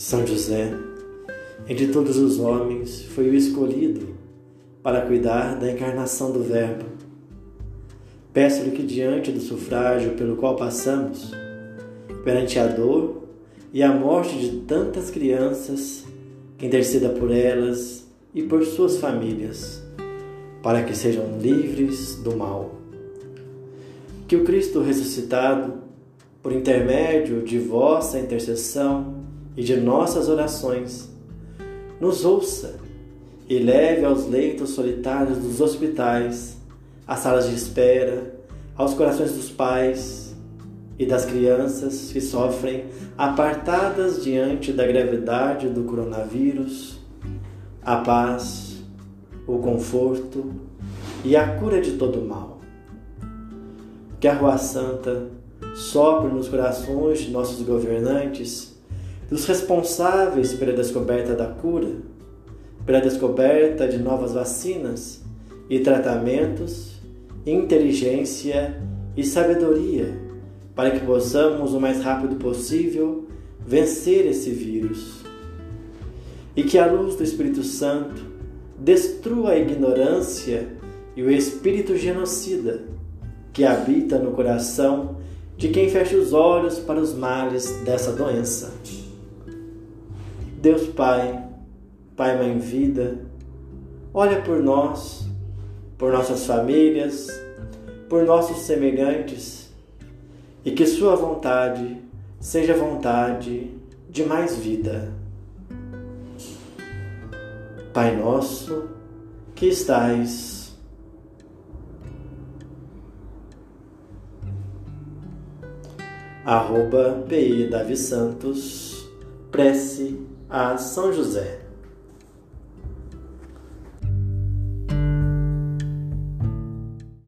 São José, entre todos os homens, foi o escolhido para cuidar da encarnação do Verbo. Peço-lhe que, diante do sufrágio pelo qual passamos, perante a dor e a morte de tantas crianças, que interceda por elas e por suas famílias, para que sejam livres do mal. Que o Cristo ressuscitado, por intermédio de vossa intercessão, e de nossas orações. Nos ouça e leve aos leitos solitários dos hospitais, às salas de espera, aos corações dos pais e das crianças que sofrem apartadas diante da gravidade do coronavírus, a paz, o conforto e a cura de todo mal. Que a Rua Santa sopre nos corações de nossos governantes dos responsáveis pela descoberta da cura, pela descoberta de novas vacinas e tratamentos, inteligência e sabedoria, para que possamos o mais rápido possível vencer esse vírus. E que a luz do Espírito Santo destrua a ignorância e o espírito genocida que habita no coração de quem fecha os olhos para os males dessa doença. Deus Pai, Pai Mãe Vida, olha por nós, por nossas famílias, por nossos semelhantes e que Sua vontade seja vontade de mais vida. Pai nosso que estais arroba PI Davi Santos, prece a São José.